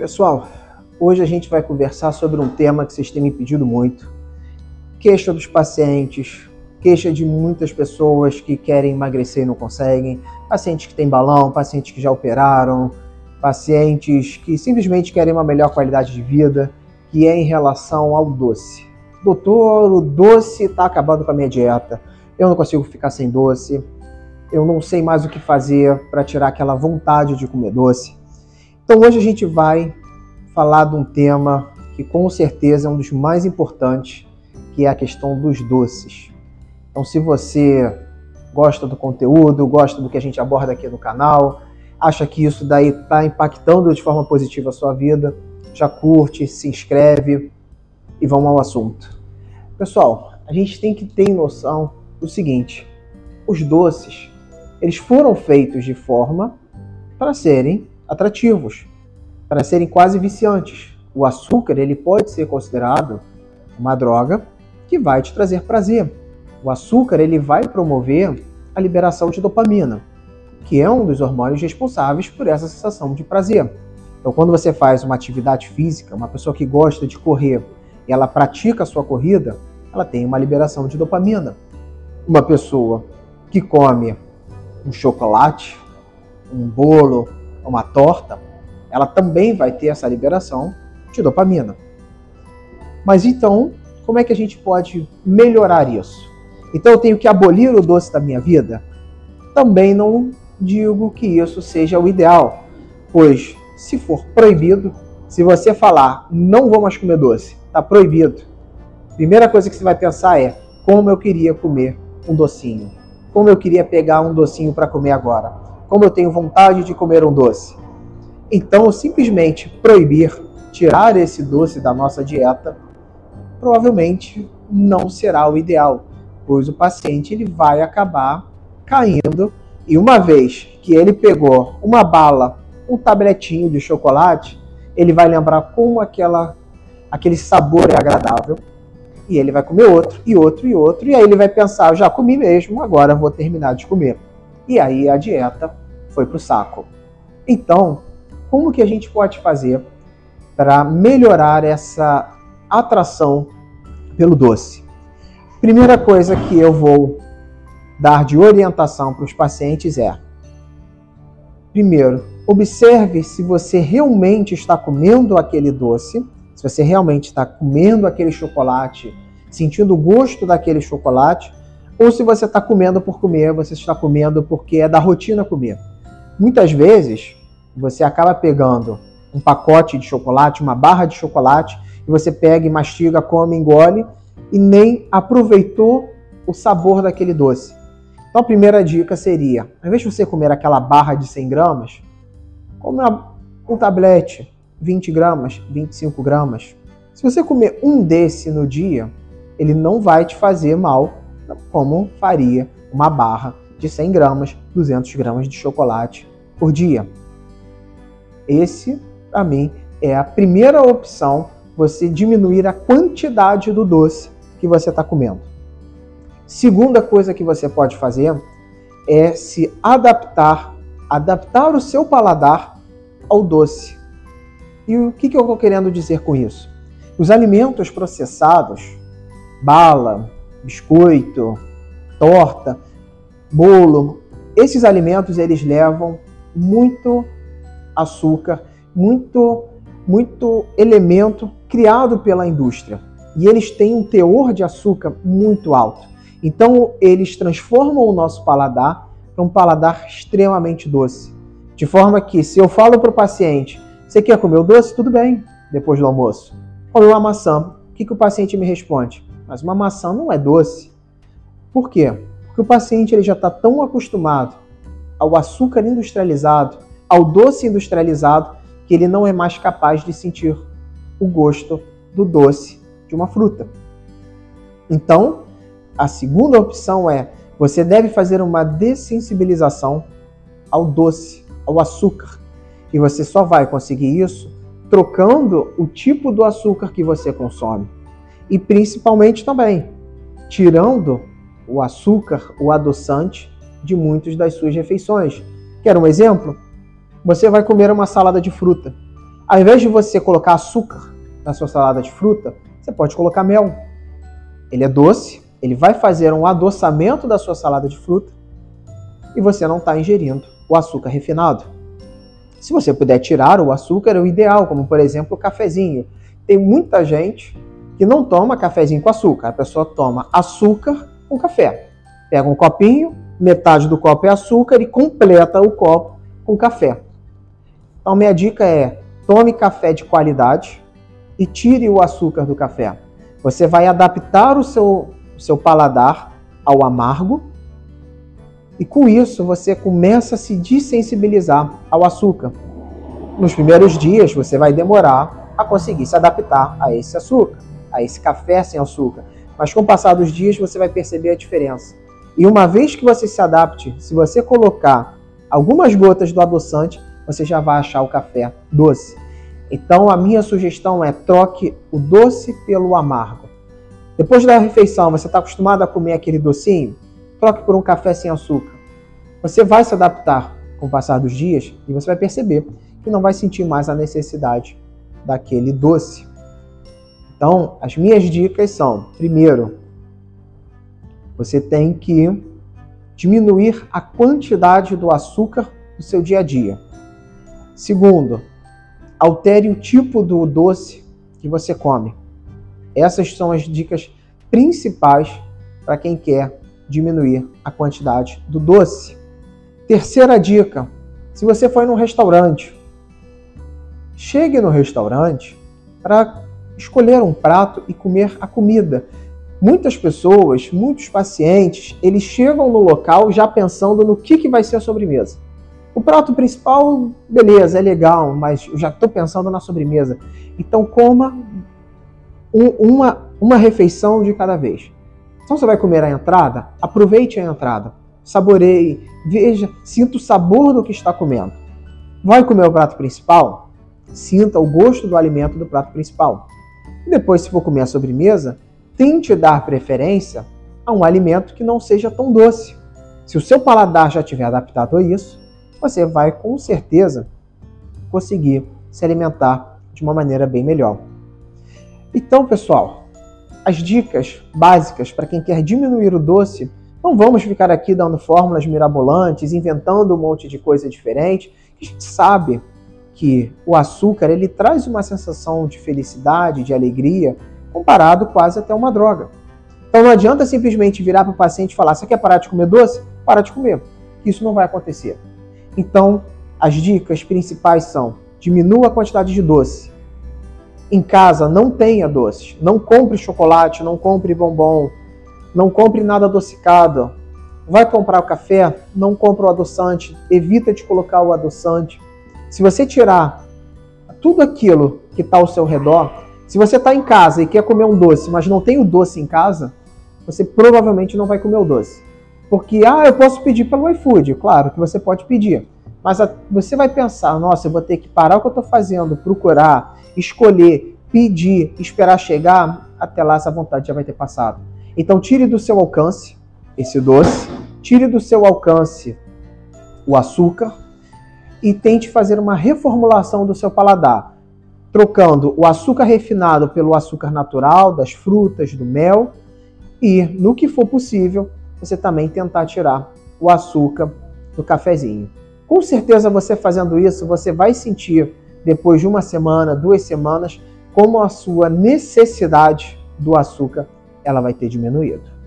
Pessoal, hoje a gente vai conversar sobre um tema que vocês têm me pedido muito. Queixa dos pacientes, queixa de muitas pessoas que querem emagrecer e não conseguem, pacientes que têm balão, pacientes que já operaram, pacientes que simplesmente querem uma melhor qualidade de vida, que é em relação ao doce. Doutor, o doce está acabando com a minha dieta. Eu não consigo ficar sem doce. Eu não sei mais o que fazer para tirar aquela vontade de comer doce. Então hoje a gente vai falar de um tema que com certeza é um dos mais importantes, que é a questão dos doces. Então se você gosta do conteúdo, gosta do que a gente aborda aqui no canal, acha que isso daí está impactando de forma positiva a sua vida, já curte, se inscreve e vamos ao assunto. Pessoal, a gente tem que ter noção do seguinte: os doces, eles foram feitos de forma para serem atrativos, para serem quase viciantes. O açúcar ele pode ser considerado uma droga que vai te trazer prazer. O açúcar ele vai promover a liberação de dopamina, que é um dos hormônios responsáveis por essa sensação de prazer. Então, quando você faz uma atividade física, uma pessoa que gosta de correr e ela pratica a sua corrida, ela tem uma liberação de dopamina. Uma pessoa que come um chocolate, um bolo, uma torta, ela também vai ter essa liberação de dopamina. Mas então, como é que a gente pode melhorar isso? Então eu tenho que abolir o doce da minha vida? Também não digo que isso seja o ideal, pois se for proibido, se você falar não vou mais comer doce, está proibido. Primeira coisa que você vai pensar é como eu queria comer um docinho, como eu queria pegar um docinho para comer agora, como eu tenho vontade de comer um doce. Então, simplesmente proibir, tirar esse doce da nossa dieta, provavelmente não será o ideal, pois o paciente ele vai acabar caindo e uma vez que ele pegou uma bala, um tabletinho de chocolate, ele vai lembrar como aquela aquele sabor é agradável e ele vai comer outro e outro e outro e aí ele vai pensar, já comi mesmo, agora vou terminar de comer. E aí a dieta foi pro saco. Então, como que a gente pode fazer para melhorar essa atração pelo doce? Primeira coisa que eu vou dar de orientação para os pacientes é: primeiro, observe se você realmente está comendo aquele doce, se você realmente está comendo aquele chocolate, sentindo o gosto daquele chocolate, ou se você está comendo por comer, você está comendo porque é da rotina comer. Muitas vezes você acaba pegando um pacote de chocolate, uma barra de chocolate, e você pega mastiga, come, engole e nem aproveitou o sabor daquele doce. Então a primeira dica seria, ao invés de você comer aquela barra de 100 gramas, come um tablete, 20 gramas, 25 gramas. Se você comer um desse no dia, ele não vai te fazer mal, como faria uma barra de 100 gramas, 200 gramas de chocolate por dia. Esse, para mim, é a primeira opção, você diminuir a quantidade do doce que você está comendo. Segunda coisa que você pode fazer é se adaptar, adaptar o seu paladar ao doce. E o que, que eu estou querendo dizer com isso? Os alimentos processados, bala, biscoito, torta, bolo, esses alimentos eles levam muito açúcar, muito, muito elemento criado pela indústria. E eles têm um teor de açúcar muito alto. Então, eles transformam o nosso paladar para um paladar extremamente doce. De forma que, se eu falo para o paciente, você quer comer o doce? Tudo bem, depois do almoço. Come uma maçã. O que, que o paciente me responde? Mas uma maçã não é doce. Por quê? Porque o paciente ele já está tão acostumado ao açúcar industrializado, ao doce industrializado que ele não é mais capaz de sentir o gosto do doce de uma fruta. Então, a segunda opção é você deve fazer uma dessensibilização ao doce, ao açúcar. E você só vai conseguir isso trocando o tipo do açúcar que você consome. E principalmente também tirando o açúcar, o adoçante de muitas das suas refeições. Quer um exemplo? Você vai comer uma salada de fruta. Ao invés de você colocar açúcar na sua salada de fruta, você pode colocar mel. Ele é doce, ele vai fazer um adoçamento da sua salada de fruta e você não está ingerindo o açúcar refinado. Se você puder tirar o açúcar, é o ideal, como por exemplo o cafezinho. Tem muita gente que não toma cafezinho com açúcar. A pessoa toma açúcar com café. Pega um copinho, metade do copo é açúcar e completa o copo com café. Então, minha dica é: tome café de qualidade e tire o açúcar do café. Você vai adaptar o seu, o seu paladar ao amargo e com isso você começa a se desensibilizar ao açúcar. Nos primeiros dias você vai demorar a conseguir se adaptar a esse açúcar, a esse café sem açúcar. Mas com o passar dos dias você vai perceber a diferença. E uma vez que você se adapte, se você colocar algumas gotas do adoçante, você já vai achar o café doce. Então a minha sugestão é troque o doce pelo amargo. Depois da refeição, você está acostumado a comer aquele docinho? Troque por um café sem açúcar. Você vai se adaptar com o passar dos dias e você vai perceber que não vai sentir mais a necessidade daquele doce. Então, as minhas dicas são: primeiro, você tem que diminuir a quantidade do açúcar do seu dia a dia. Segundo, altere o tipo do doce que você come. Essas são as dicas principais para quem quer diminuir a quantidade do doce. Terceira dica: se você foi num restaurante, chegue no restaurante para escolher um prato e comer a comida. Muitas pessoas, muitos pacientes, eles chegam no local já pensando no que, que vai ser a sobremesa. O prato principal, beleza, é legal, mas eu já estou pensando na sobremesa. Então coma um, uma, uma refeição de cada vez. Então você vai comer a entrada, aproveite a entrada, saboreie, veja, sinta o sabor do que está comendo. Vai comer o prato principal? Sinta o gosto do alimento do prato principal. E depois, se for comer a sobremesa, tente dar preferência a um alimento que não seja tão doce. Se o seu paladar já estiver adaptado a isso, você vai com certeza conseguir se alimentar de uma maneira bem melhor. Então, pessoal, as dicas básicas para quem quer diminuir o doce, não vamos ficar aqui dando fórmulas mirabolantes, inventando um monte de coisa diferente. A gente sabe que o açúcar ele traz uma sensação de felicidade, de alegria, comparado quase até uma droga. Então não adianta simplesmente virar para o paciente e falar: você quer parar de comer doce? Para de comer. Isso não vai acontecer. Então, as dicas principais são: diminua a quantidade de doce. Em casa, não tenha doces. Não compre chocolate, não compre bombom, não compre nada adocicado. Vai comprar o café, não compre o adoçante, evita de colocar o adoçante. Se você tirar tudo aquilo que está ao seu redor, se você está em casa e quer comer um doce, mas não tem o doce em casa, você provavelmente não vai comer o doce. Porque, ah, eu posso pedir pelo iFood. Claro que você pode pedir. Mas você vai pensar, nossa, eu vou ter que parar o que eu estou fazendo, procurar, escolher, pedir, esperar chegar. Até lá essa vontade já vai ter passado. Então tire do seu alcance esse doce, tire do seu alcance o açúcar e tente fazer uma reformulação do seu paladar, trocando o açúcar refinado pelo açúcar natural, das frutas, do mel e, no que for possível, você também tentar tirar o açúcar do cafezinho. Com certeza você fazendo isso, você vai sentir depois de uma semana, duas semanas, como a sua necessidade do açúcar ela vai ter diminuído.